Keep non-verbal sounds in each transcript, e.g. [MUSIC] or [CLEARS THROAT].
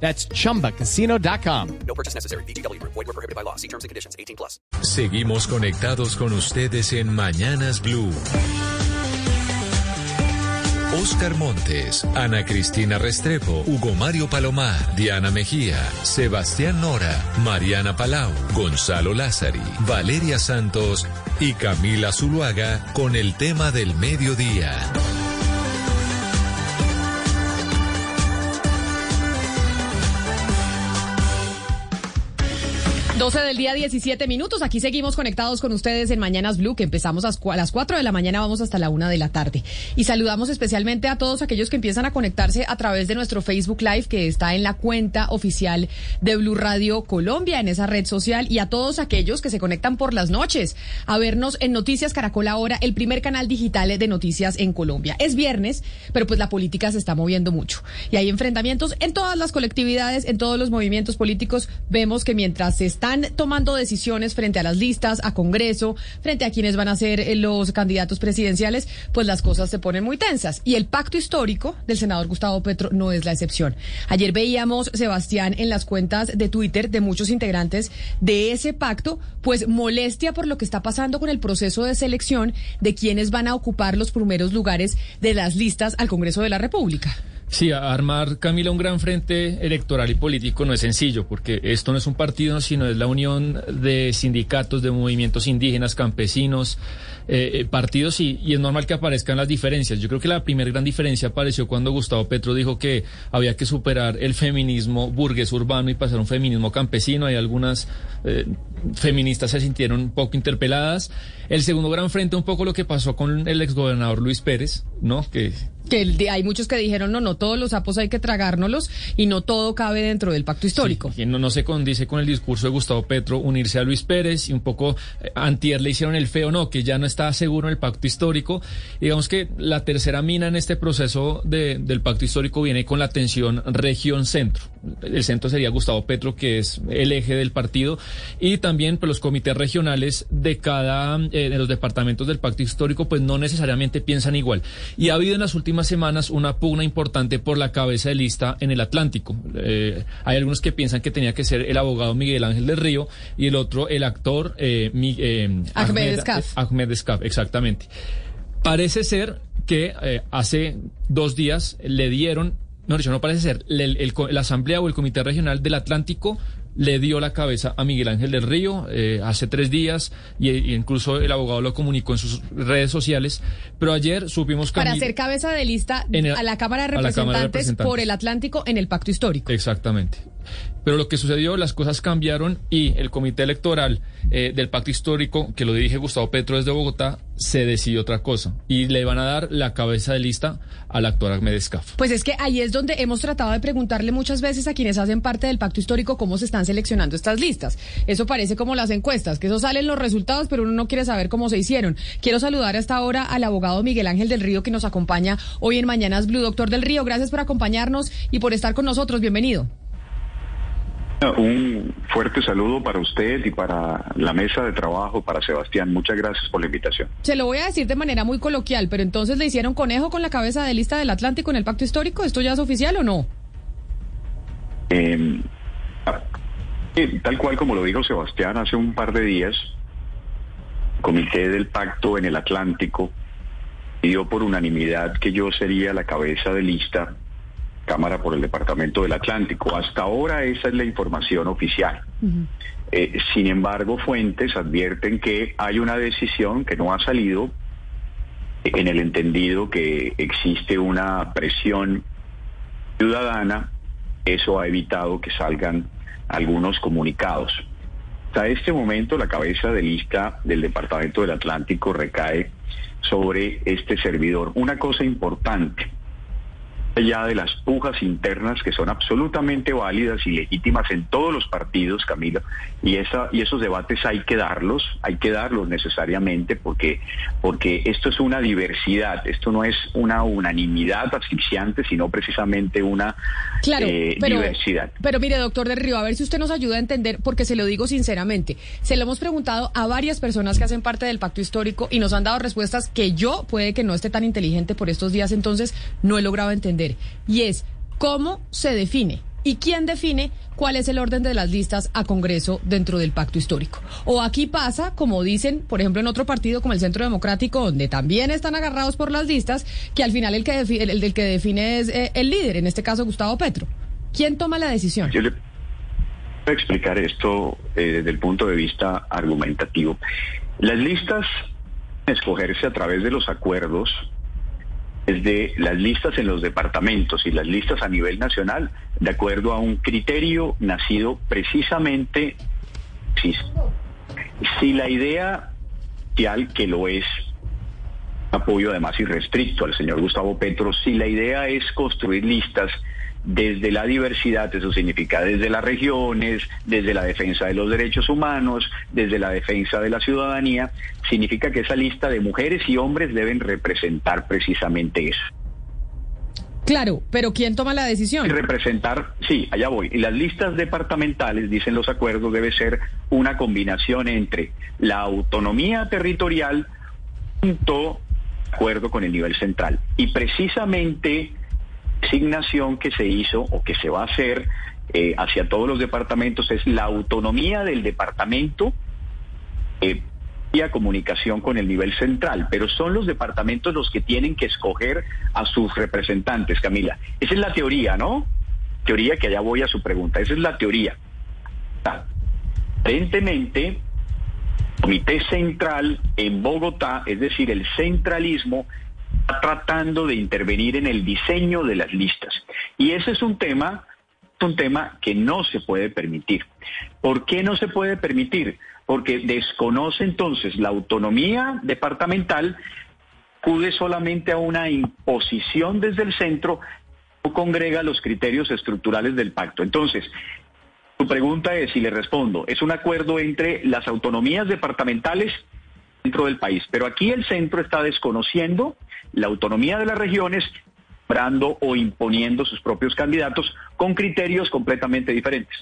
That's chumbacasino.com. No purchase necessary. BGW. Void were prohibited by law. See terms and conditions. 18 plus. Seguimos conectados con ustedes en Mañanas Blue. Oscar Montes, Ana Cristina Restrepo, Hugo Mario Palomar, Diana Mejía, Sebastián Nora, Mariana Palau, Gonzalo Lázari, Valeria Santos y Camila Zuluaga con el tema del mediodía. 12 del día, 17 minutos. Aquí seguimos conectados con ustedes en Mañanas Blue, que empezamos a las 4 de la mañana, vamos hasta la 1 de la tarde. Y saludamos especialmente a todos aquellos que empiezan a conectarse a través de nuestro Facebook Live, que está en la cuenta oficial de Blue Radio Colombia, en esa red social, y a todos aquellos que se conectan por las noches a vernos en Noticias Caracol Ahora, el primer canal digital de noticias en Colombia. Es viernes, pero pues la política se está moviendo mucho. Y hay enfrentamientos en todas las colectividades, en todos los movimientos políticos. Vemos que mientras se está están tomando decisiones frente a las listas, a Congreso, frente a quienes van a ser eh, los candidatos presidenciales, pues las cosas se ponen muy tensas. Y el pacto histórico del senador Gustavo Petro no es la excepción. Ayer veíamos, Sebastián, en las cuentas de Twitter de muchos integrantes de ese pacto, pues molestia por lo que está pasando con el proceso de selección de quienes van a ocupar los primeros lugares de las listas al Congreso de la República. Sí, armar, Camila, un gran frente electoral y político no es sencillo, porque esto no es un partido, sino es la unión de sindicatos, de movimientos indígenas, campesinos, eh, eh, partidos, y, y, es normal que aparezcan las diferencias. Yo creo que la primera gran diferencia apareció cuando Gustavo Petro dijo que había que superar el feminismo burgués urbano y pasar a un feminismo campesino. Hay algunas eh, feministas se sintieron un poco interpeladas. El segundo gran frente, un poco lo que pasó con el exgobernador Luis Pérez, ¿no? Que que hay muchos que dijeron, no, no, todos los sapos hay que tragárnoslos y no todo cabe dentro del pacto histórico. y no, no se condice con el discurso de Gustavo Petro unirse a Luis Pérez y un poco eh, antier le hicieron el feo, no, que ya no está seguro en el pacto histórico. digamos que la tercera mina en este proceso de, del pacto histórico viene con la tensión región-centro. El centro sería Gustavo Petro, que es el eje del partido, y también pues, los comités regionales de cada, eh, de los departamentos del pacto histórico, pues no necesariamente piensan igual. Y ha habido en las últimas semanas una pugna importante por la cabeza de lista en el Atlántico. Eh, hay algunos que piensan que tenía que ser el abogado Miguel Ángel del Río y el otro el actor eh, eh Ahmed, Ahmed Escaf, exactamente. Parece ser que eh, hace dos días le dieron, no, no parece ser, la Asamblea o el Comité Regional del Atlántico le dio la cabeza a Miguel Ángel del Río eh, hace tres días y, incluso el abogado lo comunicó en sus redes sociales. Pero ayer supimos que... Para ser cabeza de lista a, la Cámara de Representantes por el Atlántico en el Pacto Histórico. Exactamente. Pero lo que sucedió, las cosas cambiaron y el comité electoral eh, del pacto histórico, que lo dirige Gustavo Petro desde Bogotá, se decidió otra cosa y le van a dar la cabeza de lista al actual Ahmed Escaf. Pues es que ahí es donde hemos tratado de preguntarle muchas veces a quienes hacen parte del pacto histórico cómo se están seleccionando estas listas. Eso parece como las encuestas, que eso salen los resultados, pero uno no quiere saber cómo se hicieron. Quiero saludar hasta ahora al abogado Miguel Ángel del Río que nos acompaña hoy en Mañanas Blue. Doctor del Río, gracias por acompañarnos y por estar con nosotros. Bienvenido. Un fuerte saludo para usted y para la mesa de trabajo, para Sebastián. Muchas gracias por la invitación. Se lo voy a decir de manera muy coloquial, pero entonces le hicieron conejo con la cabeza de lista del Atlántico en el pacto histórico. ¿Esto ya es oficial o no? Em, eh, tal cual como lo dijo Sebastián hace un par de días, el Comité del Pacto en el Atlántico pidió por unanimidad que yo sería la cabeza de lista Cámara por el Departamento del Atlántico. Hasta ahora esa es la información oficial. Eh, sin embargo, fuentes advierten que hay una decisión que no ha salido en el entendido que existe una presión ciudadana. Eso ha evitado que salgan algunos comunicados. Hasta este momento la cabeza de lista del Departamento del Atlántico recae sobre este servidor. Una cosa importante, allá de las pujas internas que son absolutamente válidas y legítimas en todos los partidos, Camila, y esa y esos debates hay que darlos, hay que darlos necesariamente porque porque esto es una diversidad, esto no es una unanimidad asfixiante, sino precisamente una Claro, eh, pero, diversidad. pero mire, doctor del Río, a ver si usted nos ayuda a entender, porque se lo digo sinceramente, se lo hemos preguntado a varias personas que hacen parte del pacto histórico y nos han dado respuestas que yo, puede que no esté tan inteligente por estos días, entonces no he logrado entender. Y es, ¿cómo se define? ¿Y quién define cuál es el orden de las listas a Congreso dentro del pacto histórico? O aquí pasa, como dicen, por ejemplo, en otro partido como el Centro Democrático, donde también están agarrados por las listas, que al final el que, el, el del que define es eh, el líder, en este caso Gustavo Petro. ¿Quién toma la decisión? Yo le voy a explicar esto eh, desde el punto de vista argumentativo. Las listas escogerse a través de los acuerdos desde las listas en los departamentos y las listas a nivel nacional, de acuerdo a un criterio nacido precisamente, si, si la idea que lo es, apoyo además irrestricto al señor Gustavo Petro, si la idea es construir listas desde la diversidad, eso significa desde las regiones, desde la defensa de los derechos humanos, desde la defensa de la ciudadanía, significa que esa lista de mujeres y hombres deben representar precisamente eso. Claro, pero ¿quién toma la decisión? Representar, sí, allá voy. Y las listas departamentales, dicen los acuerdos, debe ser una combinación entre la autonomía territorial junto acuerdo con el nivel central. Y precisamente designación que se hizo o que se va a hacer eh, hacia todos los departamentos es la autonomía del departamento eh, y a comunicación con el nivel central, pero son los departamentos los que tienen que escoger a sus representantes, Camila. Esa es la teoría, ¿no? Teoría que allá voy a su pregunta, esa es la teoría. Aparentemente, el Comité Central en Bogotá, es decir, el centralismo, está tratando de intervenir en el diseño de las listas. Y ese es un tema, un tema que no se puede permitir. ¿Por qué no se puede permitir? Porque desconoce entonces la autonomía departamental, acude solamente a una imposición desde el centro, no congrega los criterios estructurales del pacto. Entonces, tu pregunta es, y le respondo, es un acuerdo entre las autonomías departamentales del país, pero aquí el centro está desconociendo la autonomía de las regiones, o imponiendo sus propios candidatos con criterios completamente diferentes.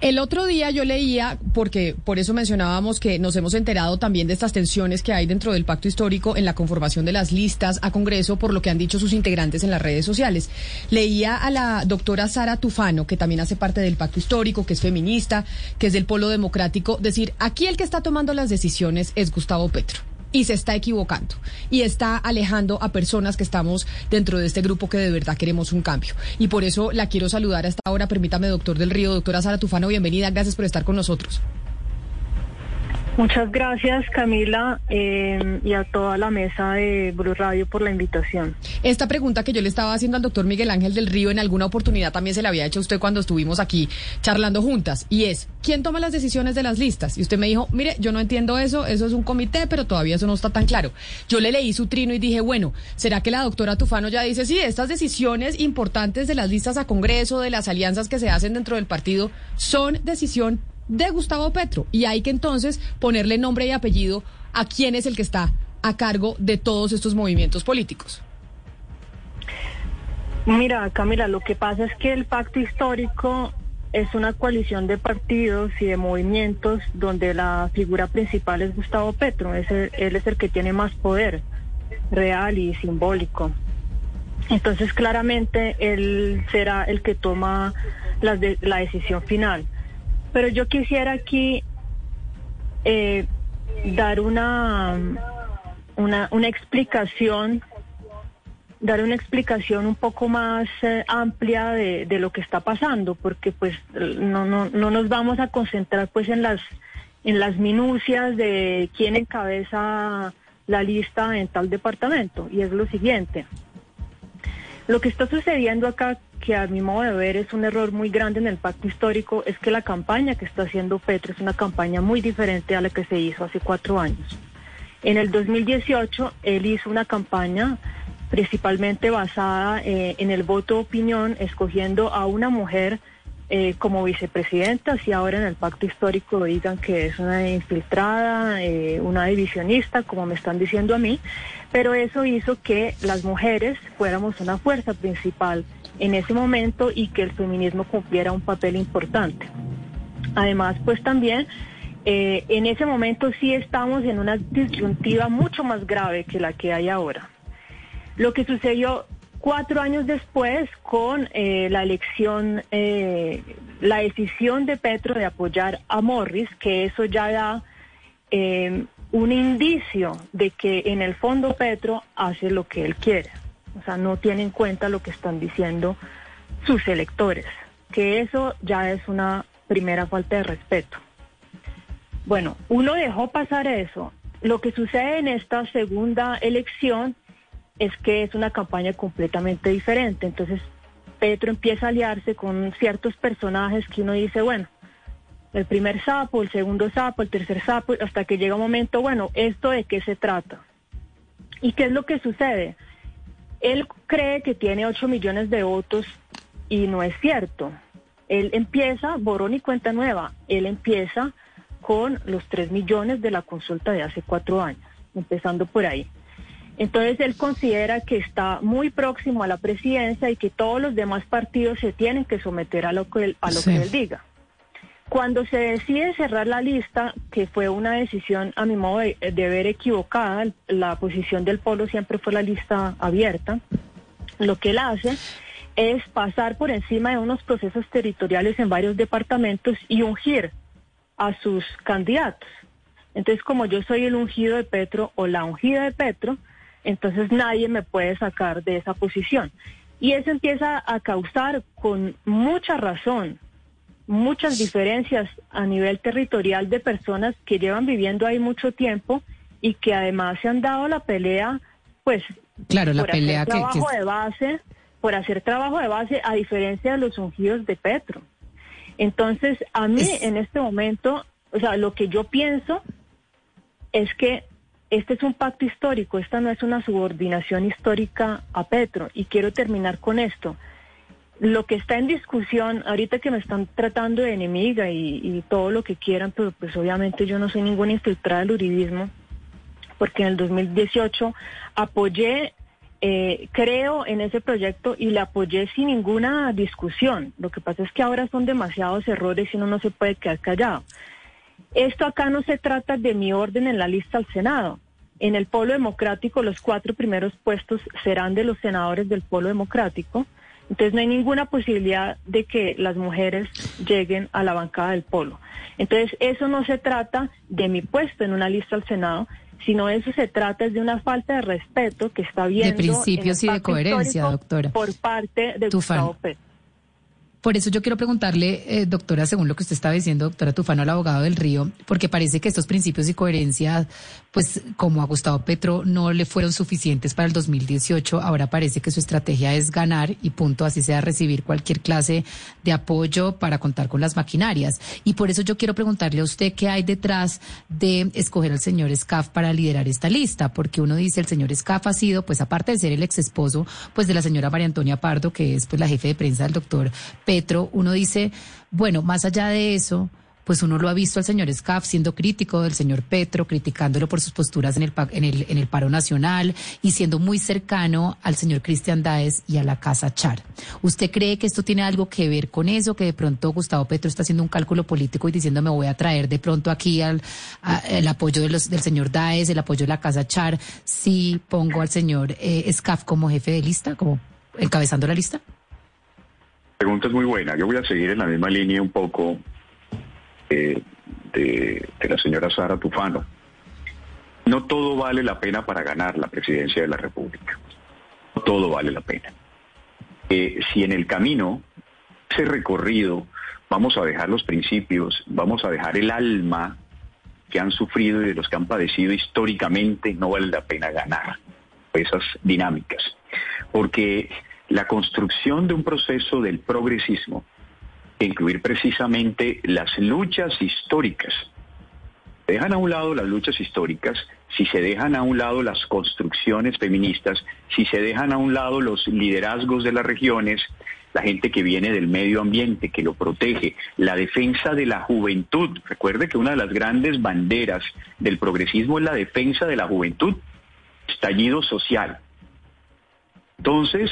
El otro día yo leía, porque por eso mencionábamos que nos hemos enterado también de estas tensiones que hay dentro del pacto histórico en la conformación de las listas a Congreso, por lo que han dicho sus integrantes en las redes sociales. Leía a la doctora Sara Tufano, que también hace parte del pacto histórico, que es feminista, que es del polo democrático, decir, aquí el que está tomando las decisiones es Gustavo Petro y se está equivocando y está alejando a personas que estamos dentro de este grupo que de verdad queremos un cambio. Y por eso la quiero saludar hasta ahora. Permítame, doctor del Río, doctora Sara Tufano, bienvenida. Gracias por estar con nosotros. Muchas gracias Camila eh, y a toda la mesa de Blue Radio por la invitación. Esta pregunta que yo le estaba haciendo al doctor Miguel Ángel del Río en alguna oportunidad también se la había hecho a usted cuando estuvimos aquí charlando juntas y es, ¿quién toma las decisiones de las listas? Y usted me dijo, mire, yo no entiendo eso, eso es un comité, pero todavía eso no está tan claro. Yo le leí su trino y dije, bueno, ¿será que la doctora Tufano ya dice, sí, estas decisiones importantes de las listas a Congreso, de las alianzas que se hacen dentro del partido, son decisión de Gustavo Petro y hay que entonces ponerle nombre y apellido a quién es el que está a cargo de todos estos movimientos políticos. Mira, Camila, lo que pasa es que el pacto histórico es una coalición de partidos y de movimientos donde la figura principal es Gustavo Petro. Es el- él es el que tiene más poder real y simbólico. Entonces, claramente, él será el que toma de- la decisión final. Pero yo quisiera aquí eh, dar una, una, una explicación dar una explicación un poco más eh, amplia de, de lo que está pasando, porque pues no, no, no nos vamos a concentrar pues en las en las minucias de quién encabeza la lista en tal departamento. Y es lo siguiente. Lo que está sucediendo acá, que a mi modo de ver es un error muy grande en el pacto histórico, es que la campaña que está haciendo Petro es una campaña muy diferente a la que se hizo hace cuatro años. En el 2018, él hizo una campaña principalmente basada eh, en el voto opinión, escogiendo a una mujer eh, como vicepresidenta, si ahora en el pacto histórico digan que es una infiltrada, eh, una divisionista, como me están diciendo a mí, pero eso hizo que las mujeres fuéramos una fuerza principal en ese momento y que el feminismo cumpliera un papel importante. Además, pues también eh, en ese momento sí estamos en una disyuntiva mucho más grave que la que hay ahora. Lo que sucedió cuatro años después con eh, la elección, eh, la decisión de Petro de apoyar a Morris, que eso ya da eh, un indicio de que en el fondo Petro hace lo que él quiere. O sea, no tiene en cuenta lo que están diciendo sus electores, que eso ya es una primera falta de respeto. Bueno, uno dejó pasar eso. Lo que sucede en esta segunda elección es que es una campaña completamente diferente. Entonces, Petro empieza a aliarse con ciertos personajes que uno dice, bueno, el primer sapo, el segundo sapo, el tercer sapo, hasta que llega un momento, bueno, ¿esto de qué se trata? ¿Y qué es lo que sucede? Él cree que tiene 8 millones de votos y no es cierto. Él empieza, borón y cuenta nueva, él empieza con los 3 millones de la consulta de hace cuatro años, empezando por ahí. Entonces él considera que está muy próximo a la presidencia y que todos los demás partidos se tienen que someter a lo que él, a lo Sí. que él diga. Cuando se decide cerrar la lista, que fue una decisión a mi modo de, de ver equivocada, la posición del polo siempre fue la lista abierta, lo que él hace es pasar por encima de unos procesos territoriales en varios departamentos y ungir a sus candidatos. Entonces, como yo soy el ungido de Petro o la ungida de Petro, entonces nadie me puede sacar de esa posición. Y eso empieza a causar con mucha razón muchas diferencias a nivel territorial de personas que llevan viviendo ahí mucho tiempo y que además se han dado la pelea, pues, Claro, la por pelea hacer que- trabajo que- de base, por hacer trabajo de base, a diferencia de los ungidos de Petro. Entonces, a mí Es- en este momento, o sea, lo que yo pienso es que este es un pacto histórico, esta no es una subordinación histórica a Petro. Y quiero terminar con esto. Lo que está en discusión, ahorita que me están tratando de enemiga y, todo lo que quieran, pero pues obviamente yo no soy ninguna infiltrada del uribismo, porque en el 2018 apoyé, eh, creo en ese proyecto y le apoyé sin ninguna discusión. Lo que pasa es que ahora son demasiados errores y uno no se puede quedar callado. Esto acá no se trata de mi orden en la lista al Senado. En el Polo Democrático los cuatro primeros puestos serán de los senadores del Polo Democrático. Entonces no hay ninguna posibilidad de que las mujeres lleguen a la bancada del Polo. Entonces eso no se trata de mi puesto en una lista al Senado, sino eso se trata es de una falta de respeto que está viendo en el principios y de coherencia, doctora. por parte de. Gustavo Petro. Por eso yo quiero preguntarle, eh, doctora, según lo que usted estaba diciendo, doctora Tufano, al abogado del Río, porque parece que estos principios y coherencia, pues como a Gustavo Petro no le fueron suficientes para el 2018, ahora parece que su estrategia es ganar y punto, así sea recibir cualquier clase de apoyo para contar con las maquinarias. Y por eso yo quiero preguntarle a usted qué hay detrás de escoger al señor Scaff para liderar esta lista, porque uno dice el señor Scaff ha sido, pues aparte de ser el ex esposo, pues de la señora María Antonia Pardo, que es pues la jefe de prensa del doctor uno dice, bueno, más allá de eso, pues uno lo ha visto al señor Scaff siendo crítico del señor Petro, criticándolo por sus posturas en el, en el, paro nacional y siendo muy cercano al señor Cristian Daes y a la Casa Char. ¿Usted cree que esto tiene algo que ver con eso, que de pronto Gustavo Petro está haciendo un cálculo político y diciendo me voy a traer de pronto aquí al, el apoyo de los, del señor Daes, el apoyo de la Casa Char, si pongo al señor eh, Scaff como jefe de lista, como encabezando la lista? Pregunta es muy buena. Yo voy a seguir en la misma línea un poco eh, de, la señora Sara Tufano. No todo vale la pena para ganar la presidencia de la República. No todo vale la pena. Eh, si en el camino, ese recorrido, vamos a dejar los principios, vamos a dejar el alma que han sufrido y de los que han padecido históricamente, no vale la pena ganar esas dinámicas. Porque la construcción de un proceso del progresismo, incluir precisamente las luchas históricas dejan a un lado las luchas históricas, si se dejan a un lado las construcciones feministas, si se dejan a un lado los liderazgos de las regiones, la gente que viene del medio ambiente, que lo protege, la defensa de la juventud. Recuerde que una de las grandes banderas del progresismo es la defensa de la juventud, estallido social. Entonces,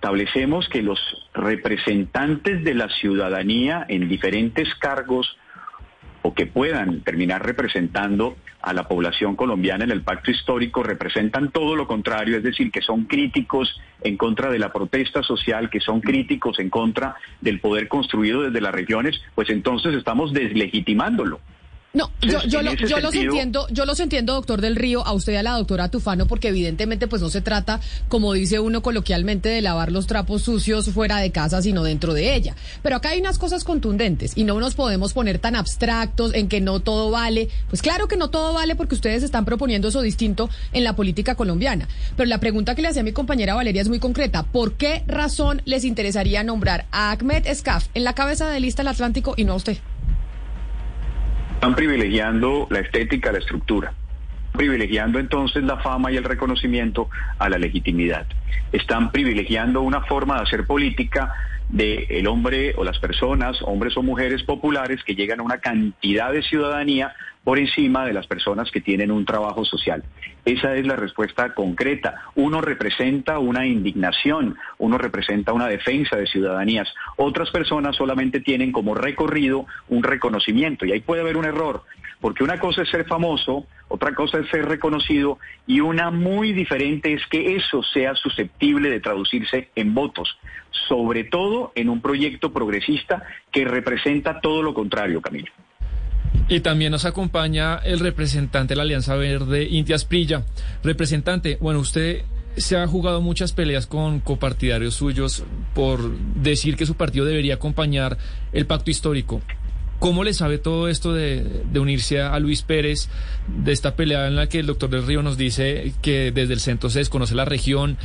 establecemos que los representantes de la ciudadanía en diferentes cargos o que puedan terminar representando a la población colombiana en el pacto histórico representan todo lo contrario, es decir, que son críticos en contra de la protesta social, que son críticos en contra del poder construido desde las regiones, pues entonces estamos deslegitimándolo. No, yo, yo, lo, yo los entiendo, yo los entiendo, doctor del Río, a usted y a la doctora Tufano, porque evidentemente pues no se trata, como dice uno coloquialmente, de lavar los trapos sucios fuera de casa, sino dentro de ella. Pero acá hay unas cosas contundentes y no nos podemos poner tan abstractos en que no todo vale. Pues claro que no todo vale porque ustedes están proponiendo eso distinto en la política colombiana. Pero la pregunta que le hacía mi compañera Valeria es muy concreta. ¿Por qué razón les interesaría nombrar a Ahmed Escaf en la cabeza de lista del Atlántico y no a usted? Están privilegiando la estética, la estructura, privilegiando entonces la fama y el reconocimiento a la legitimidad. Están privilegiando una forma de hacer política del el hombre o las personas, hombres o mujeres populares que llegan a una cantidad de ciudadanía por encima de las personas que tienen un trabajo social. Esa es la respuesta concreta. Uno representa una indignación, uno representa una defensa de ciudadanías. Otras personas solamente tienen como recorrido un reconocimiento y ahí puede haber un error, porque una cosa es ser famoso, otra cosa es ser reconocido y una muy diferente es que eso sea susceptible de traducirse en votos, sobre todo en un proyecto progresista que representa todo lo contrario, Camilo. Y también nos acompaña el representante de la Alianza Verde, Intias Prilla. Representante, bueno, usted se ha jugado muchas peleas con copartidarios suyos por decir que su partido debería acompañar el pacto histórico. ¿Cómo le sabe todo esto de, unirse a Luis Pérez, de esta pelea en la que el doctor del Río nos dice que desde el centro se desconoce la región?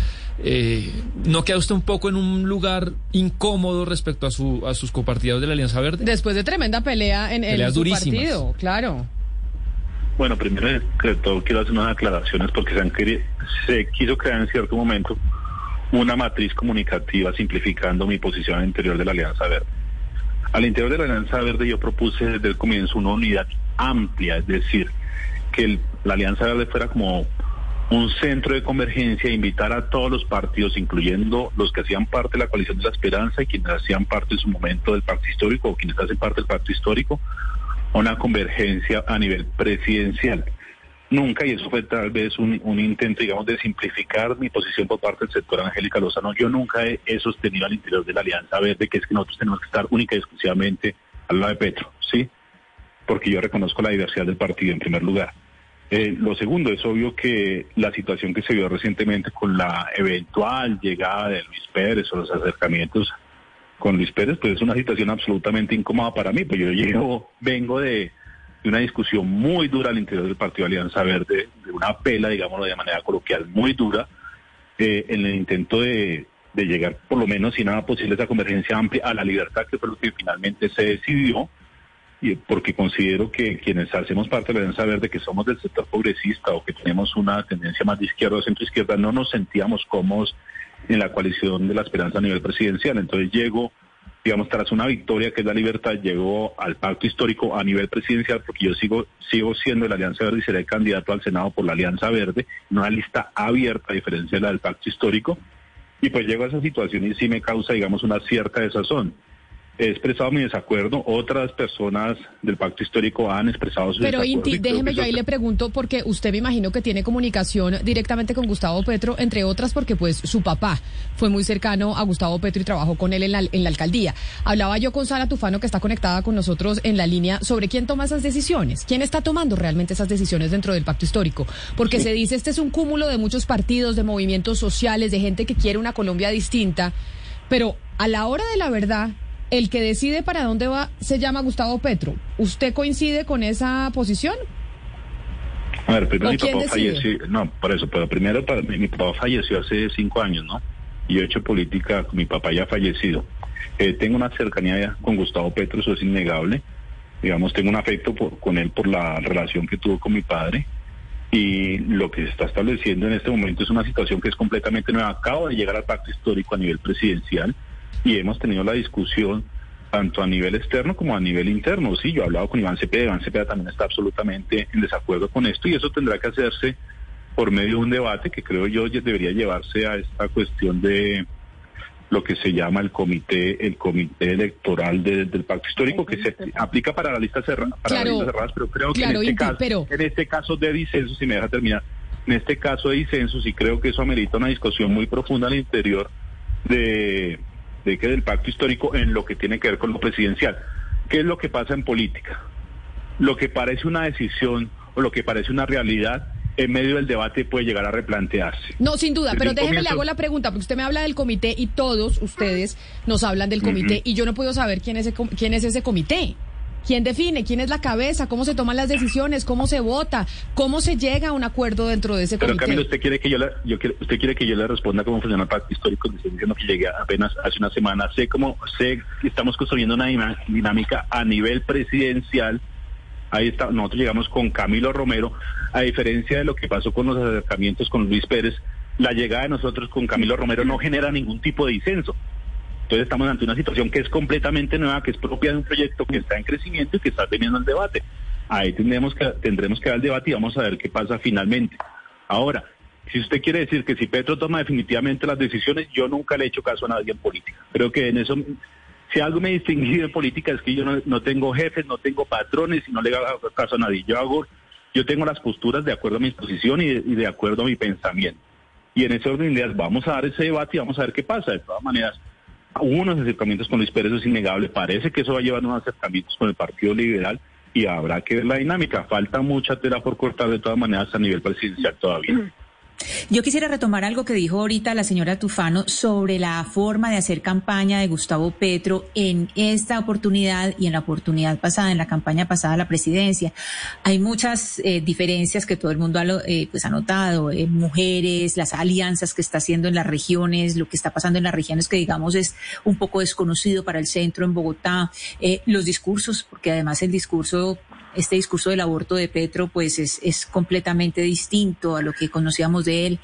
Eh, ¿No queda usted un poco en un lugar incómodo respecto a, su, a sus copartidarios de la Alianza Verde? Después de tremenda pelea en, el su partido, claro. Bueno, primero que todo quiero hacer unas aclaraciones porque se, han se quiso crear en cierto momento una matriz comunicativa simplificando mi posición al interior de la Alianza Verde. Al interior de la Alianza Verde yo propuse desde el comienzo una unidad amplia, es decir, que la Alianza Verde fuera como un centro de convergencia, invitar a todos los partidos, incluyendo los que hacían parte de la coalición de la esperanza y quienes hacían parte en su momento del pacto histórico o quienes hacen parte del pacto histórico, a una convergencia a nivel presidencial nunca, y eso fue tal vez un, intento, digamos, de simplificar mi posición por parte del sector Angélica Lozano, yo nunca he, sostenido al interior de la Alianza Verde que es que nosotros tenemos que estar única y exclusivamente al lado de Petro, ¿sí? Porque yo reconozco la diversidad del partido en primer lugar. Eh, lo segundo, es obvio que la situación que se vio recientemente con la eventual llegada de Luis Pérez o los acercamientos con Luis Pérez, pues es una situación absolutamente incómoda para mí, pues yo llego, vengo de de una discusión muy dura al interior del Partido Alianza Verde, de una pela, digámoslo de manera coloquial, muy dura, eh, en el intento de, llegar, por lo menos, si nada posible, esa convergencia amplia a la libertad, que fue lo que finalmente se decidió, y porque considero que quienes hacemos parte de la Alianza Verde, que somos del sector progresista o que tenemos una tendencia más de izquierda o centro-izquierda, no nos sentíamos cómodos en la coalición de la esperanza a nivel presidencial. Entonces llego digamos, tras una victoria que es la libertad, llegó al pacto histórico a nivel presidencial, porque yo sigo, sigo siendo la Alianza Verde y seré candidato al Senado por la Alianza Verde, una lista abierta, a diferencia la del pacto histórico, y pues llego a esa situación y sí me causa, digamos, una cierta desazón he expresado mi desacuerdo, otras personas del pacto histórico han expresado su Pero desacuerdo. Pero Inti, déjeme yo ahí le pregunto, porque usted me imagino que tiene comunicación directamente con Gustavo Petro, entre otras porque pues su papá fue muy cercano a Gustavo Petro y trabajó con él en la, en la alcaldía. Hablaba yo con Sara Tufano, que está conectada con nosotros en la línea, sobre quién toma esas decisiones, quién está tomando realmente esas decisiones dentro del pacto histórico, porque se dice este es un cúmulo de muchos partidos, de movimientos sociales, de gente que quiere una Colombia distinta, pero a la hora de la verdad el que decide para dónde va se llama Gustavo Petro. ¿Usted coincide con esa posición? A ver, primero mi papá falleció, no, por eso, pero primero mi, papá falleció hace cinco años, ¿no? Y yo he hecho política mi papá ya fallecido. Eh, tengo una cercanía con Gustavo Petro, eso es innegable. digamos, tengo un afecto por, con él por la relación que tuvo con mi padre. Y lo que se está estableciendo en este momento es una situación que es completamente nueva. Acabo de llegar al pacto histórico a nivel presidencial y hemos tenido la discusión tanto a nivel externo como a nivel interno. Sí, yo he hablado con Iván Cepeda, Iván Cepeda también está absolutamente en desacuerdo con esto y eso tendrá que hacerse por medio de un debate que creo yo debería llevarse a esta cuestión de lo que se llama el comité el comité electoral de- del pacto histórico que se aplica para la lista cerrada para Claro, las listas cerradas pero creo que claro, en este caso pero- en este caso de disenso si me deja terminar en este caso de disenso sí creo que eso amerita una discusión muy profunda al interior de, de que del pacto histórico en lo que tiene que ver con lo presidencial. Qué es lo que pasa en política lo que parece una decisión o lo que parece una realidad en medio del debate puede llegar a replantearse. No, sin duda, Desde pero déjeme le hago la pregunta, porque usted me habla del comité y todos ustedes nos hablan del comité y yo no puedo saber quién es, ese com- quién es ese comité. ¿Quién define? ¿Quién es la cabeza? ¿Cómo se toman las decisiones? ¿Cómo se vota? ¿Cómo se llega a un acuerdo dentro de ese Pero comité? Camilo, usted quiere que yo usted quiere que yo le responda cómo funciona el pacto histórico, le estoy diciendo que llegué apenas hace una semana, sé cómo, sé que estamos construyendo una dinámica a nivel presidencial, ahí está, nosotros llegamos con Camilo Romero, a diferencia de lo que pasó con los acercamientos con Luis Pérez, la llegada de nosotros con Camilo Romero no genera ningún tipo de disenso. Entonces estamos ante una situación que es completamente nueva, que es propia de un proyecto que está en crecimiento y que está teniendo el debate. Ahí tendremos que, tendremos que dar el debate y vamos a ver qué pasa finalmente. Ahora, si usted quiere decir que si Petro toma definitivamente las decisiones, yo nunca le he hecho caso a nadie en política. Creo que en eso, si algo me he distinguido en política es que yo no, no tengo jefes, no tengo patrones y no le hago caso a nadie. Yo hago, yo tengo las posturas de acuerdo a mi posición y de, y de acuerdo a mi pensamiento. Y en ese orden de ideas vamos a dar ese debate y vamos a ver qué pasa. De todas maneras, unos acercamientos con Luis Pérez, eso es innegable. Parece que eso va a llevar unos acercamientos con el Partido Liberal y habrá que ver la dinámica. Falta mucha tela por cortar de todas maneras a nivel presidencial todavía. [CLEARS THROAT] Yo quisiera retomar algo que dijo ahorita la señora Tufano sobre la forma de hacer campaña de Gustavo Petro en esta oportunidad y en la oportunidad pasada, en la campaña pasada a la presidencia. Hay muchas eh, diferencias que todo el mundo ha, eh, pues ha notado, eh, mujeres, las alianzas que está haciendo en las regiones, lo que está pasando en las regiones que digamos es un poco desconocido para el centro en Bogotá, eh, los discursos, porque además el discurso este discurso del aborto de Petro pues es, es completamente distinto a lo que conocíamos de él.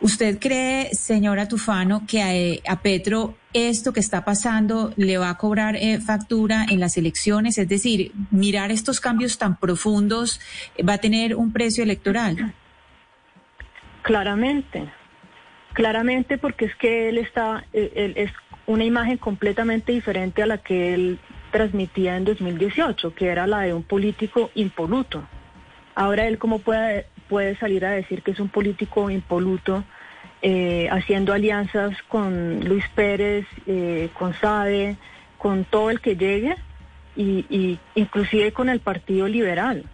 ¿Usted cree, señora Tufano, que a, a Petro esto que está pasando le va a cobrar eh, factura en las elecciones? Es decir, mirar estos cambios tan profundos eh, va a tener un precio electoral. Claramente, claramente porque es que él está, él es una imagen completamente diferente a la que él transmitía en 2018, que era la de un político impoluto. Ahora él cómo puede, puede salir a decir que es un político impoluto eh, haciendo alianzas con Luis Pérez, eh, con Sade, con todo el que llegue y, y inclusive con el Partido Liberal.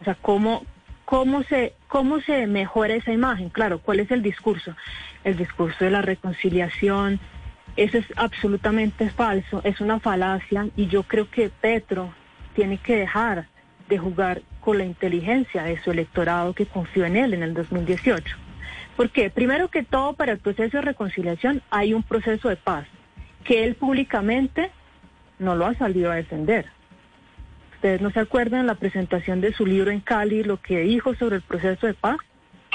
O sea, ¿cómo, cómo, se, ¿cómo se mejora esa imagen? Claro, ¿cuál es el discurso? El discurso de la reconciliación. Eso es absolutamente falso, es una falacia y yo creo que Petro tiene que dejar de jugar con la inteligencia de su electorado que confió en él en el 2018. Porque primero que todo, para el proceso de reconciliación hay un proceso de paz que él públicamente no lo ha salido a defender. Ustedes no se acuerdan en la presentación de su libro en Cali lo que dijo sobre el proceso de paz.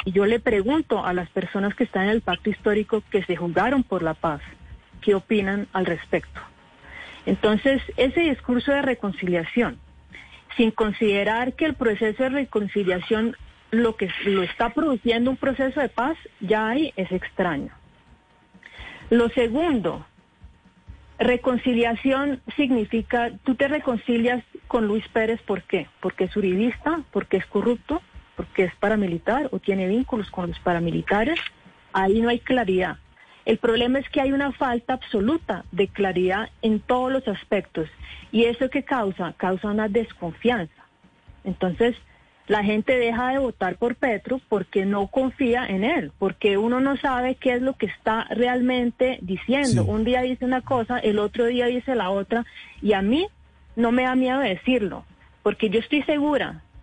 Y yo le pregunto a las personas que están en el pacto histórico que se jugaron por la paz, ¿qué opinan al respecto? Entonces, ese discurso de reconciliación, sin considerar que el proceso de reconciliación lo que lo está produciendo un proceso de paz, ya ahí es extraño. Lo segundo, reconciliación significa, tú te reconcilias con Luis Pérez, ¿por qué? Porque es uribista, porque es corrupto, porque es paramilitar o tiene vínculos con los paramilitares. Ahí no hay claridad. El problema es que hay una falta absoluta de claridad en todos los aspectos. ¿Y eso qué causa? Causa una desconfianza. Entonces, la gente deja de votar por Petro porque no confía en él, porque uno no sabe qué es lo que está realmente diciendo. Sí. Un día dice una cosa, el otro día dice la otra, y a mí no me da miedo decirlo, porque yo estoy segura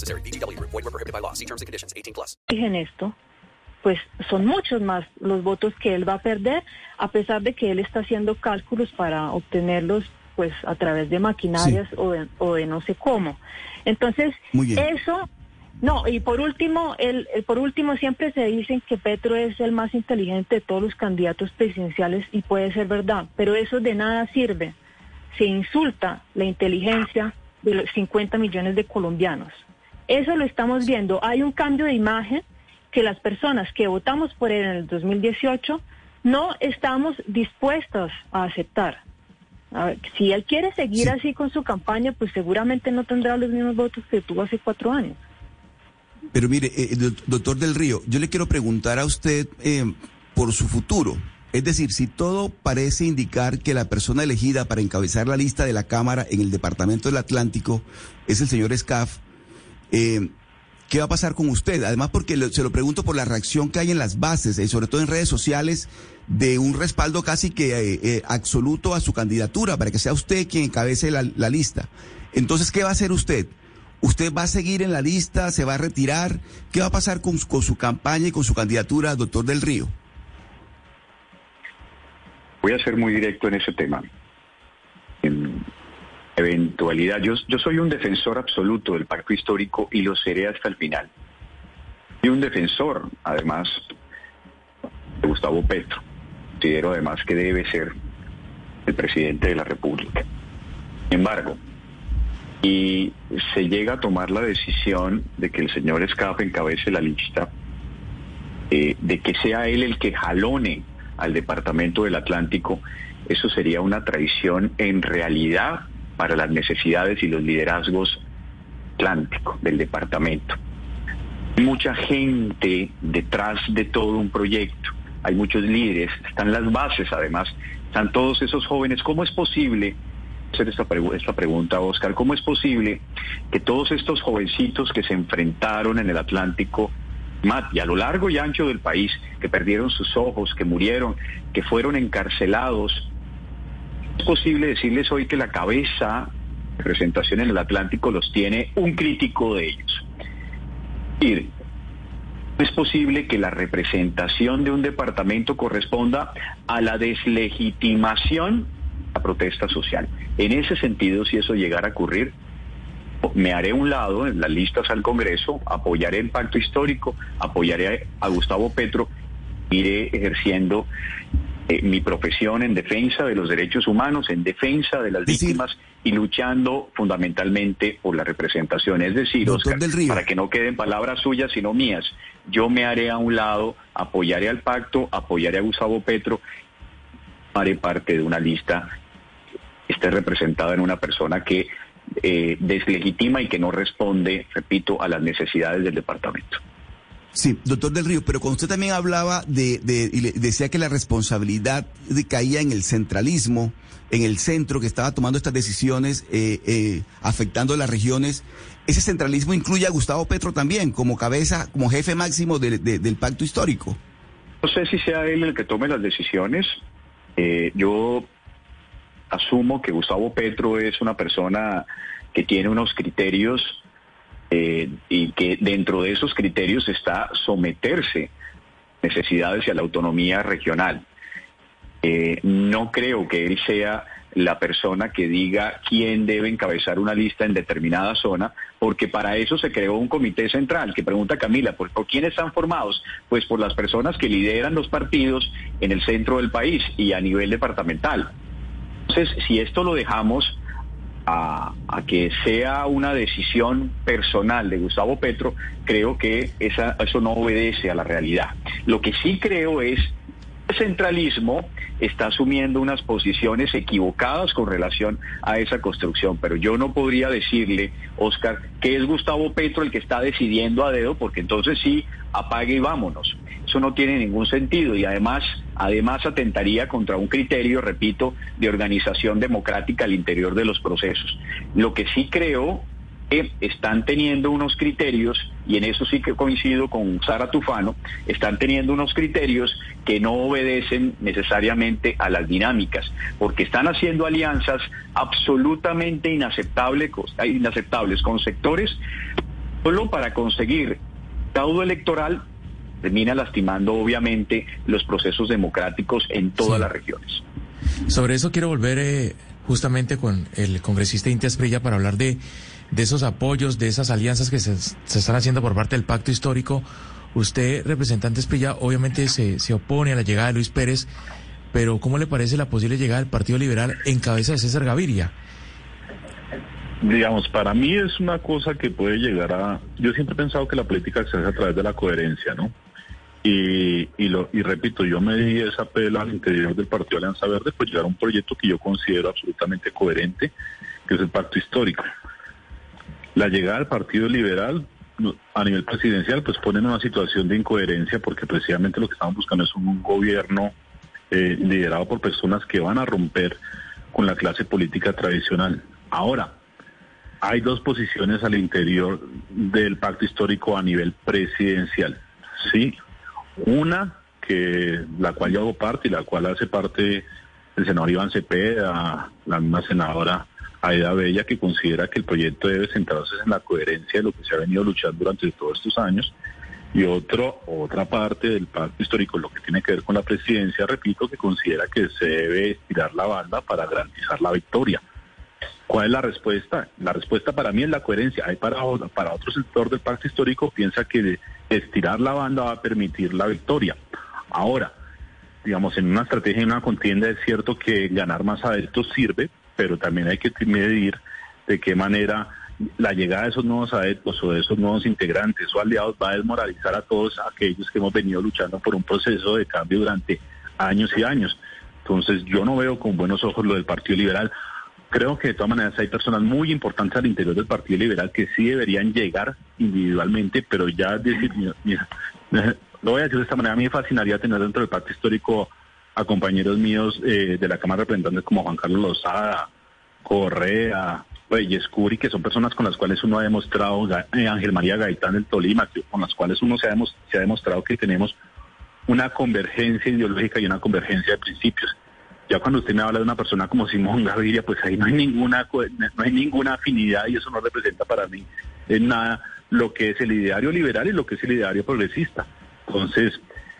necessary. Void were prohibited by law. See terms and conditions. 18 plus. en esto, pues son muchos más los votos que él va a perder, a pesar de que él está haciendo cálculos para obtenerlos pues a través de maquinarias o, de, o de no sé cómo. Entonces, eso, no, y por último, el, el- por último siempre se dicen que Petro es el más inteligente de todos los candidatos presidenciales y puede ser verdad, pero eso de nada sirve. Se insulta la inteligencia de los 50 millones de colombianos. Eso lo estamos viendo. Hay un cambio de imagen que las personas que votamos por él en el 2018 no estamos dispuestas a aceptar. A ver, si él quiere seguir Sí. así con su campaña, pues seguramente no tendrá los mismos votos que tuvo hace cuatro años. Pero mire, eh, doc- doctor del Río, yo le quiero preguntar a usted eh, por su futuro. Es decir, si todo parece indicar que la persona elegida para encabezar la lista de la Cámara en el Departamento del Atlántico es el señor Scaff, eh, ¿qué va a pasar con usted? Además, porque se lo pregunto por la reacción que hay en las bases, y sobre todo en redes sociales, de un respaldo casi que eh, eh, absoluto a su candidatura, para que sea usted quien encabece la, lista. Entonces, ¿qué va a hacer usted? ¿Usted va a seguir en la lista? ¿Se va a retirar? ¿Qué va a pasar con, su campaña y con su candidatura, doctor del Río? Voy a ser muy directo en ese tema. Eventualidad, yo, soy un defensor absoluto del pacto histórico y lo seré hasta el final. Y un defensor, además, de Gustavo Petro. Considero además que debe ser el presidente de la República. Sin embargo, y se llega a tomar la decisión de que el señor Escape encabece la lista, eh, de que sea él el que jalone al Departamento del Atlántico, eso sería una traición en realidad para las necesidades y los liderazgos atlánticos del departamento. Mucha gente detrás de todo un proyecto, hay muchos líderes, están las bases además, están todos esos jóvenes. ¿Cómo es posible hacer esta, esta pregunta, Oscar? ¿Cómo es posible que todos estos jovencitos que se enfrentaron en el Atlántico y a lo largo y ancho del país, que perdieron sus ojos, que murieron, que fueron encarcelados. Es posible decirles hoy que la cabeza de representación en el Atlántico los tiene un crítico de ellos. No es posible que la representación de un departamento corresponda a la deslegitimación de la protesta social. En ese sentido, si eso llegara a ocurrir, me haré un lado en las listas al Congreso, apoyaré el pacto histórico, apoyaré a Gustavo Petro, iré ejerciendo eh, mi profesión en defensa de los derechos humanos, en defensa de las Decir- víctimas y luchando fundamentalmente por la representación. Es decir, Oscar, del Río. para que no queden palabras suyas sino mías, yo me haré a un lado, apoyaré al pacto, apoyaré a Gustavo Petro, haré parte de una lista que esté representada en una persona que eh, deslegitima y que no responde, repito, a las necesidades del departamento. Sí, doctor del Río, pero cuando usted también hablaba de, y le decía que la responsabilidad de- caía en el centralismo, en el centro que estaba tomando estas decisiones eh, eh, afectando las regiones, ese centralismo incluye a Gustavo Petro también como cabeza, como jefe máximo de- de- del pacto histórico. No sé si sea él el que tome las decisiones. Eh, yo asumo que Gustavo Petro es una persona que tiene unos criterios eh, y que dentro de esos criterios está someterse necesidades y a la autonomía regional. Eh, no creo que él sea la persona que diga quién debe encabezar una lista en determinada zona, porque para eso se creó un comité central que pregunta Camila, ¿por, por quiénes están formados? Pues por las personas que lideran los partidos en el centro del país y a nivel departamental. Entonces, si esto lo dejamos a, que sea una decisión personal de Gustavo Petro, creo que esa, eso no obedece a la realidad. Lo que sí creo es el centralismo está asumiendo unas posiciones equivocadas con relación a esa construcción, pero yo no podría decirle, Oscar, que es Gustavo Petro el que está decidiendo a dedo, porque entonces sí, apague y vámonos. Eso no tiene ningún sentido y además, además atentaría contra un criterio, repito, de organización democrática al interior de los procesos. Lo que sí creo que están teniendo unos criterios, y en eso sí que coincido con Sara Tufano, están teniendo unos criterios que no obedecen necesariamente a las dinámicas, porque están haciendo alianzas absolutamente inaceptables, con sectores solo para conseguir caudo electoral termina lastimando obviamente los procesos democráticos en todas las regiones. Sobre eso quiero volver eh, justamente con el congresista Inti Asprilla para hablar de, de esos apoyos, de esas alianzas que se, se, están haciendo por parte del pacto histórico. Usted, representante Esprilla, obviamente se, se opone a la llegada de Luis Pérez, pero ¿cómo le parece la posible llegada del Partido Liberal en cabeza de César Gaviria? digamos, para mí es una cosa que puede llegar a... Yo siempre he pensado que la política se hace a través de la coherencia, ¿no? Y, y, lo, y repito, yo me di esa pela al interior del Partido Alianza Verde, pues llegar a un proyecto que yo considero absolutamente coherente, que es el pacto histórico. La llegada del Partido Liberal a nivel presidencial, pues pone en una situación de incoherencia, porque precisamente lo que estamos buscando es un gobierno eh, liderado por personas que van a romper con la clase política tradicional. Ahora, hay dos posiciones al interior del pacto histórico a nivel presidencial. Sí, una que la cual yo hago parte y la cual hace parte el senador Iván Cepeda, la misma senadora Aida Bella, que considera que el proyecto debe centrarse en la coherencia de lo que se ha venido luchando durante todos estos años. Y otro, otra parte del pacto histórico, lo que tiene que ver con la presidencia, repito, que considera que se debe estirar la banda para garantizar la victoria. ¿Cuál es la respuesta? La respuesta para mí es la coherencia. Hay para, para otro sector del pacto histórico piensa que estirar la banda va a permitir la victoria. Ahora, digamos, en una estrategia, en una contienda es cierto que ganar más adeptos sirve, pero también hay que medir de qué manera la llegada de esos nuevos adeptos o de esos nuevos integrantes o aliados va a desmoralizar a todos aquellos que hemos venido luchando por un proceso de cambio durante años y años. Entonces yo no veo con buenos ojos lo del Partido Liberal. Creo que de todas maneras hay personas muy importantes al interior del Partido Liberal que sí deberían llegar individualmente, pero ya decir, mira, [LAUGHS] lo voy a decir de esta manera, a mí me fascinaría tener dentro del Pacto Histórico a compañeros míos eh, de la Cámara de Representantes como Juan Carlos Lozada, Correa, Reyes Curi, que son personas con las cuales uno ha demostrado, eh, Ángel María Gaitán del Tolima, con las cuales uno se ha demostrado que tenemos una convergencia ideológica y una convergencia de principios. Ya cuando usted me habla de una persona como Simón Gaviria, pues ahí no hay ninguna no hay ninguna afinidad y eso no representa para mí en nada lo que es el ideario liberal y lo que es el ideario progresista. Entonces,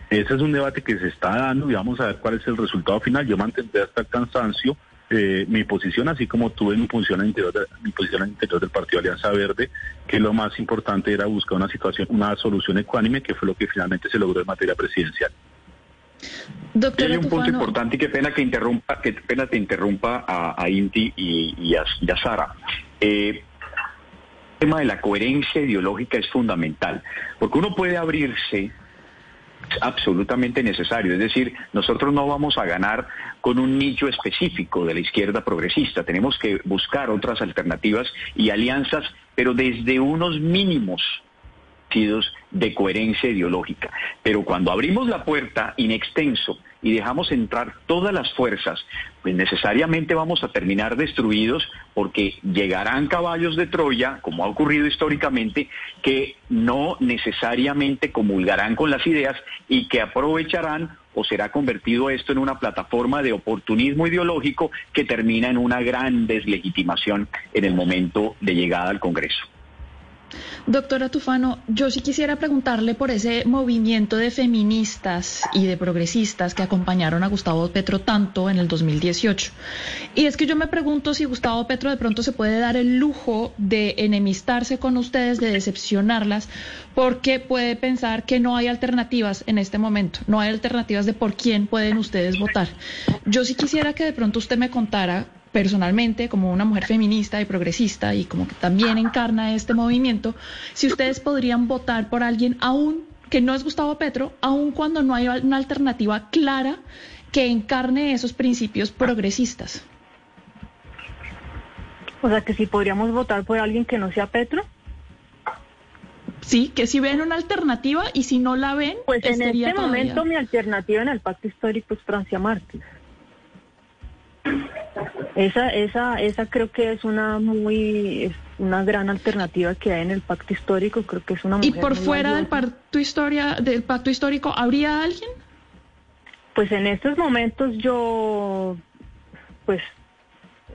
ese es un debate que se está dando y vamos a ver cuál es el resultado final. Yo mantendré hasta el cansancio eh, mi posición, así como tuve mi posición, al interior mi posición al interior del Partido Alianza Verde, que lo más importante era buscar una situación, una solución ecuánime, que fue lo que finalmente se logró en materia presidencial. Hay un punto importante y qué pena que interrumpa, qué pena te interrumpa a, Inti y, a, Sara. Eh, el tema de la coherencia ideológica es fundamental, porque uno puede abrirse absolutamente necesario. Es decir, nosotros no vamos a ganar con un nicho específico de la izquierda progresista. Tenemos que buscar otras alternativas y alianzas, pero desde unos mínimos de coherencia ideológica. Pero cuando abrimos la puerta in extenso y dejamos entrar todas las fuerzas, pues necesariamente vamos a terminar destruidos porque llegarán caballos de Troya, como ha ocurrido históricamente, que no necesariamente comulgarán con las ideas y que aprovecharán o será convertido esto en una plataforma de oportunismo ideológico que termina en una gran deslegitimación en el momento de llegada al Congreso. Doctora Tufano, yo sí quisiera preguntarle por ese movimiento de feministas y de progresistas que acompañaron a Gustavo Petro tanto en el 2018. Y es que yo me pregunto si Gustavo Petro de pronto se puede dar el lujo de enemistarse con ustedes, de decepcionarlas, porque puede pensar que no hay alternativas en este momento, no hay alternativas de por quién pueden ustedes votar. Yo sí quisiera que de pronto usted me contara personalmente, como una mujer feminista y progresista y como que también encarna este movimiento, si ustedes podrían votar por alguien aún que no es Gustavo Petro, aun cuando no hay una alternativa clara que encarne esos principios progresistas. O sea, que si podríamos votar por alguien que no sea Petro. Sí, que si ven una alternativa y si no la ven, pues en este todavía- momento mi alternativa en el pacto histórico es Francia Márquez. Esa, esa, esa creo que es una muy, una gran alternativa que hay en el pacto histórico. Creo que es una Y por fuera del pacto historia, del pacto histórico, ¿habría alguien? Pues en estos momentos yo, pues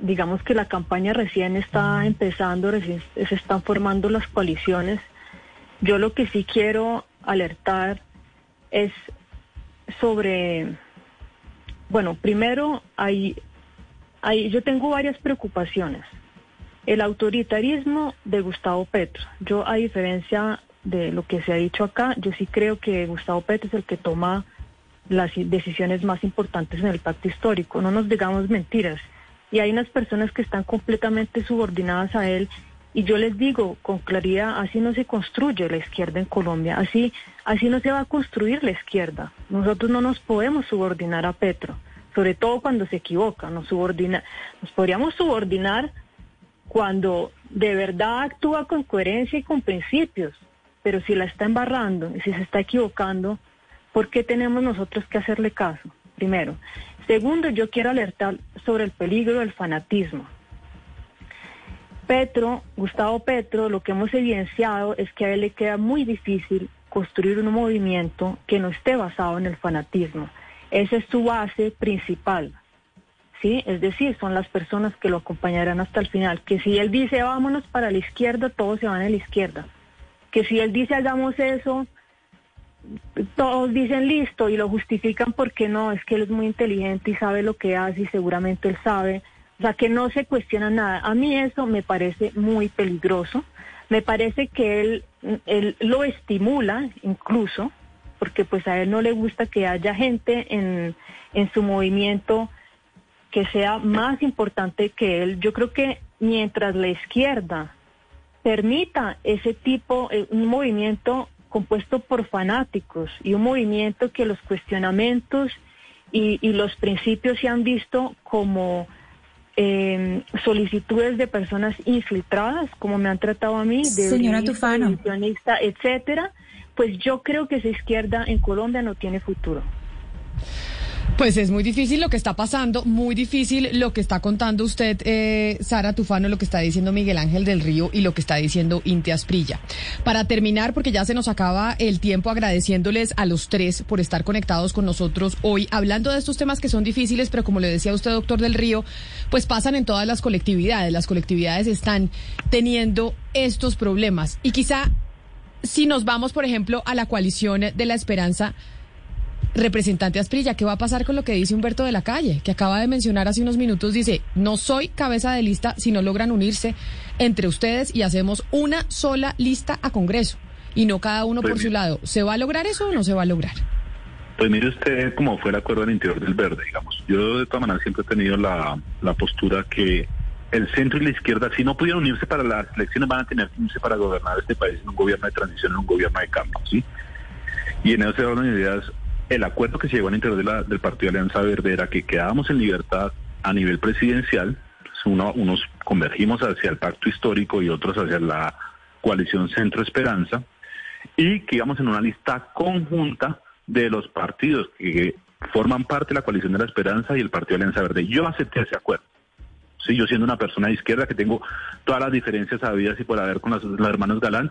digamos que la campaña recién está empezando, recién se están formando las coaliciones. Yo lo que sí quiero alertar es sobre, bueno, primero hay, hay, yo tengo varias preocupaciones. El autoritarismo de Gustavo Petro. Yo, a diferencia de lo que se ha dicho acá, yo sí creo que Gustavo Petro es el que toma las decisiones más importantes en el pacto histórico. No nos digamos mentiras. Y hay unas personas que están completamente subordinadas a él. Y yo les digo con claridad, así no se construye la izquierda en Colombia. Así, así no se va a construir la izquierda. Nosotros no nos podemos subordinar a Petro, sobre todo cuando se equivoca. Nos subordina, nos podríamos subordinar cuando de verdad actúa con coherencia y con principios. Pero si la está embarrando y si se está equivocando, ¿por qué tenemos nosotros que hacerle caso? Primero. Segundo, yo quiero alertar sobre el peligro del fanatismo. Petro, Gustavo Petro, lo que hemos evidenciado es que a él le queda muy difícil construir un movimiento que no esté basado en el fanatismo. Esa es su base principal. ¿sí? Es decir, son las personas que lo acompañarán hasta el final. Que si él dice vámonos para la izquierda, todos se van a la izquierda. Que si él dice hagamos eso, todos dicen listo y lo justifican porque no, es que él es muy inteligente y sabe lo que hace y seguramente él sabe. O sea, que no se cuestiona nada. A mí eso me parece muy peligroso. Me parece que él, él lo estimula incluso, porque pues a él no le gusta que haya gente en, en su movimiento que sea más importante que él. Yo creo que mientras la izquierda permita ese tipo, eh, un movimiento compuesto por fanáticos y un movimiento que los cuestionamientos y, y los principios se han visto como eh, solicitudes de personas infiltradas, como me han tratado a mí, de Señora Tufano. etcétera, pues yo creo que esa izquierda en Colombia no tiene futuro. Pues es muy difícil lo que está pasando, muy difícil lo que está contando usted, eh, Sara Tufano, lo que está diciendo Miguel Ángel del Río y lo que está diciendo Inti Asprilla. Para terminar, porque ya se nos acaba el tiempo, agradeciéndoles a los tres por estar conectados con nosotros hoy, hablando de estos temas que son difíciles, pero como le decía usted, doctor del Río, pues pasan en todas las colectividades. Las colectividades están teniendo estos problemas. Y quizá si nos vamos, por ejemplo, a la coalición de la esperanza, Representante Asprilla, ¿qué va a pasar con lo que dice Humberto de la Calle, que acaba de mencionar hace unos minutos? Dice, no soy cabeza de lista si no logran unirse entre ustedes y hacemos una sola lista a Congreso y no cada uno Pues por su lado. ¿Se va a lograr eso o no se va a lograr? Pues mire usted cómo fue el acuerdo al interior del verde, digamos. Yo de todas maneras siempre he tenido la, la postura que el centro y la izquierda, si no pudieron unirse para las elecciones, van a tener que unirse para gobernar este país en un gobierno de transición, en un gobierno de cambio, ¿sí? Y en ese orden de ideas, el acuerdo que se llegó al interior del Partido Alianza Verde era que quedábamos en libertad a nivel presidencial, uno- unos convergimos hacia el pacto histórico y otros hacia la coalición Centro Esperanza, y que íbamos en una lista conjunta de los partidos que forman parte de la coalición de la esperanza y el Partido Alianza Verde. Yo acepté ese acuerdo. Sí, yo siendo una persona de izquierda que tengo todas las diferencias habidas y por haber con los, hermanos Galán,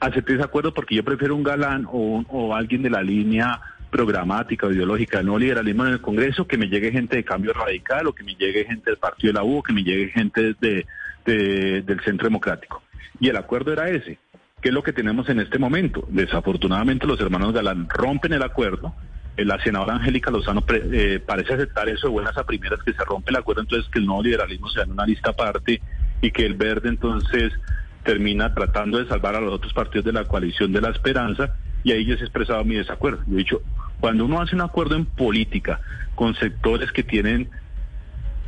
acepté ese acuerdo porque yo prefiero un Galán o, o alguien de la línea programática o ideológica del nuevo liberalismo en el Congreso, que me llegue gente de cambio radical o que me llegue gente del Partido de la U o que me llegue gente de, de- del Centro Democrático. Y el acuerdo era ese. ¿Qué es lo que tenemos en este momento? Desafortunadamente los hermanos Galán rompen el acuerdo. Eh, La senadora Angélica Lozano eh, parece aceptar eso de buenas a primeras, que se rompe el acuerdo, entonces que el nuevo liberalismo sea en una lista aparte y que el verde entonces termina tratando de salvar a los otros partidos de la coalición de la esperanza y ahí yo he expresado mi desacuerdo. Yo he dicho, cuando uno hace un acuerdo en política con sectores que tienen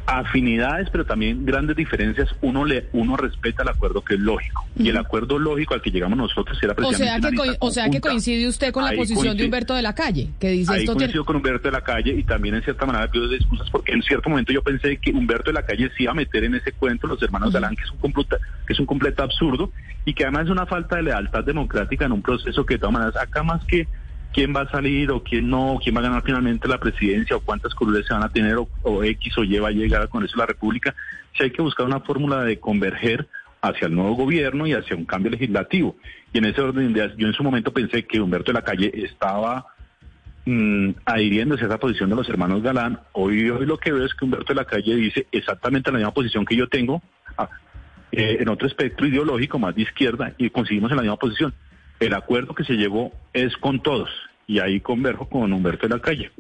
afinidades, pero también grandes diferencias, uno le uno respeta el acuerdo que es lógico. Y el acuerdo lógico al que llegamos nosotros era O sea precisamente que, o sea que coincide usted con la Ahí posición de. Humberto de la Calle, que dice Ahí esto coincido con Humberto de la Calle y también en cierta manera pido excusas porque en cierto momento yo pensé que Humberto de la Calle se iba a meter en ese cuento, los hermanos Galán, que es un completo, que es un completo absurdo y que además es una falta de lealtad democrática en un proceso que de todas maneras acá más que quién va a salir o quién no, quién va a ganar finalmente la presidencia o cuántas curules se van a tener o, X o Y va a llegar al Congreso de la República, si hay que buscar una fórmula de converger hacia el nuevo gobierno y hacia un cambio legislativo. Y en ese orden de ideas, yo en su momento pensé que Humberto de la Calle estaba mm, adhiriéndose a esa posición de los hermanos Galán. Hoy, hoy lo que veo es que Humberto de la Calle dice exactamente la misma posición que yo tengo, ah, eh, en otro espectro ideológico más de izquierda, y conseguimos en la misma posición. El acuerdo que se llegó es con todos, y ahí converjo con Humberto de la Calle.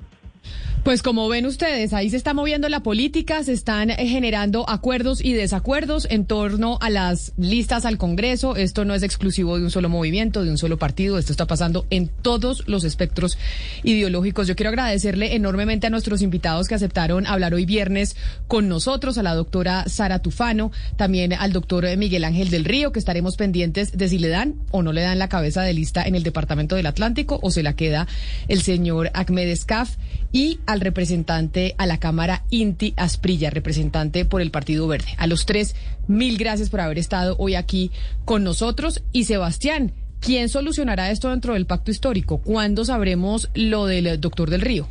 Pues como ven ustedes, ahí se está moviendo la política, se están eh, generando acuerdos y desacuerdos en torno a las listas al Congreso. Esto no es exclusivo de un solo movimiento, de un solo partido, esto está pasando en todos los espectros ideológicos. Yo quiero agradecerle enormemente a nuestros invitados que aceptaron hablar hoy viernes con nosotros, a la doctora Sara Tufano, también al doctor Miguel Ángel del Río, que estaremos pendientes de si le dan o no le dan la cabeza de lista en el Departamento del Atlántico o se la queda el señor Ahmed Escaf y al representante a la Cámara Inti Asprilla, representante por el Partido Verde. A los tres, mil gracias por haber estado hoy aquí con nosotros. Y Sebastián, ¿quién solucionará esto dentro del pacto histórico? ¿Cuándo sabremos lo del doctor del Río?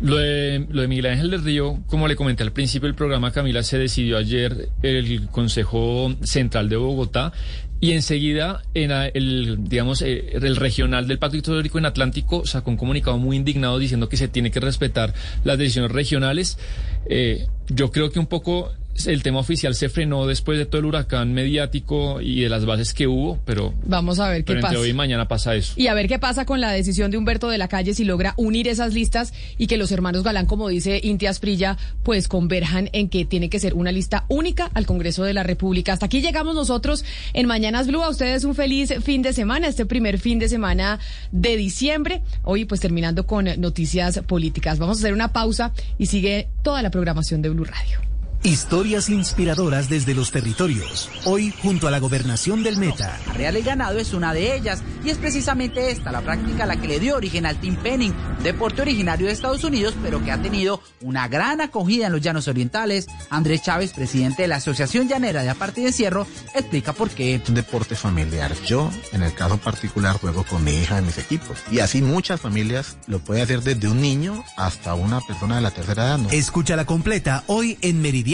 Lo de, lo de Miguel Ángel del Río, como le comenté al principio del programa, Camila, se decidió ayer el Consejo Central de Bogotá y enseguida en el, digamos, eh, el regional del Pacto Histórico en Atlántico sacó un comunicado muy indignado diciendo que se tiene que respetar las decisiones regionales. Eh, yo creo que un poco el tema oficial se frenó después de todo el huracán mediático y de las bases que hubo, pero, Vamos a ver qué pasa. hoy y mañana pasa eso. Y a ver qué pasa con la decisión de Humberto de la Calle si logra unir esas listas y que los hermanos Galán, como dice Inti Asprilla, pues converjan en que tiene que ser una lista única al Congreso de la República. Hasta aquí llegamos nosotros en Mañanas Blue. A ustedes un feliz fin de semana, este primer fin de semana de diciembre. Hoy pues terminando con noticias políticas. Vamos a hacer una pausa y sigue toda la programación de Blue Radio. Historias inspiradoras desde los territorios. Hoy junto a la gobernación del Meta. Real el Ganado es una de ellas y es precisamente esta la práctica la que le dio origen al team penning, deporte originario de Estados Unidos pero que ha tenido una gran acogida en los llanos orientales. Andrés Chávez, presidente de la Asociación Llanera de Aparte y Encierro, explica por qué. Es un deporte familiar. Yo, en el caso particular, juego con mi hija en mis equipos. Y así muchas familias lo pueden hacer desde un niño hasta una persona de la tercera edad. ¿no? Escucha la completa hoy en Meridiano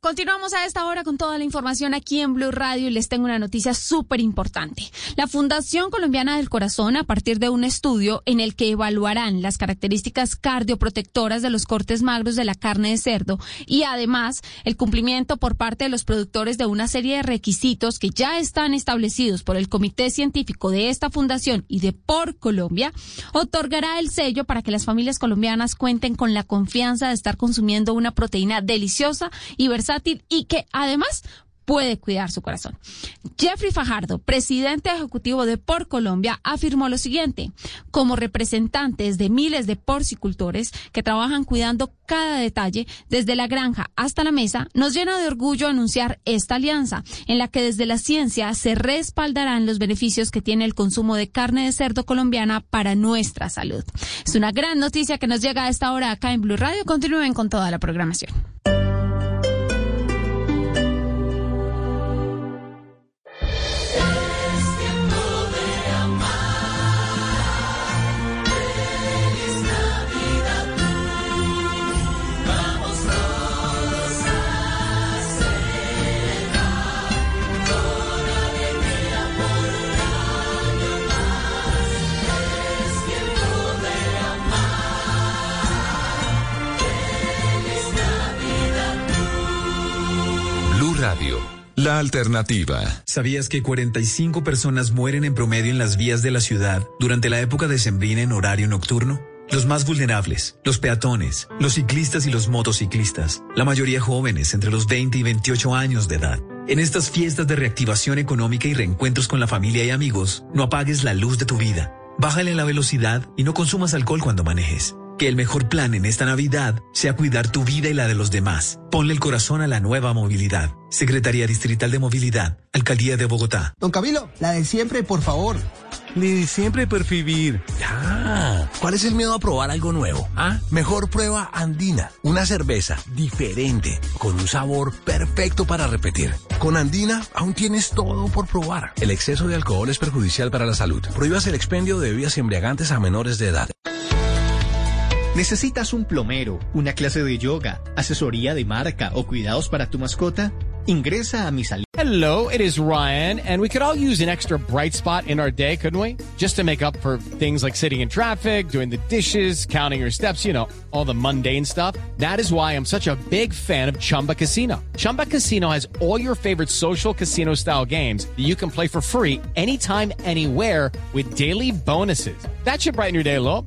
Continuamos a esta hora con toda la información aquí en Blue Radio y les tengo una noticia súper importante. La Fundación Colombiana del Corazón, a partir de un estudio en el que evaluarán las características cardioprotectoras de los cortes magros de la carne de cerdo y además el cumplimiento por parte de los productores de una serie de requisitos que ya están establecidos por el Comité Científico de esta fundación y de Por Colombia, otorgará el sello para que las familias colombianas cuenten con la confianza de estar consumiendo una proteína deliciosa y versátil y que además puede cuidar su corazón. Jeffrey Fajardo, presidente ejecutivo de Por Colombia, afirmó lo siguiente. Como representantes de miles de porcicultores que trabajan cuidando cada detalle, desde la granja hasta la mesa, nos llena de orgullo anunciar esta alianza, en la que desde la ciencia se respaldarán los beneficios que tiene el consumo de carne de cerdo colombiana para nuestra salud. Es una gran noticia que nos llega a esta hora acá en Blue Radio. Continúen con toda la programación. La alternativa. ¿Sabías que 45 personas mueren en promedio en las vías de la ciudad durante la época decembrina en horario nocturno? Los más vulnerables, los peatones, los ciclistas y los motociclistas, la mayoría jóvenes entre los 20 y 28 años de edad. En estas fiestas de reactivación económica y reencuentros con la familia y amigos, no apagues la luz de tu vida. Bájale la velocidad y no consumas alcohol cuando manejes. Que el mejor plan en esta Navidad sea cuidar tu vida y la de los demás. Ponle el corazón a la nueva movilidad. Secretaría Distrital de Movilidad, Alcaldía de Bogotá. Don Camilo, la de siempre, por favor. Ni de siempre por vivir. Ya. ¿Cuál es el miedo a probar algo nuevo? Ah, mejor prueba Andina, una cerveza diferente, con un sabor perfecto para repetir. Con Andina aún tienes todo por probar. El exceso de alcohol es perjudicial para la salud. Prohíbas el expendio de bebidas embriagantes a menores de edad. ¿Necesitas un plomero, una clase de yoga, asesoría de marca o cuidados para tu mascota? Ingresa a mi. Hello, it is Ryan, and we could all use an extra bright spot in our day, couldn't we? Just to make up for things like sitting in traffic, doing the dishes, counting your steps, you know, all the mundane stuff. That is why I'm such a big fan of Chumba Casino. Chumba Casino has all your favorite social casino style games that you can play for free anytime, anywhere with daily bonuses. That should brighten your day little.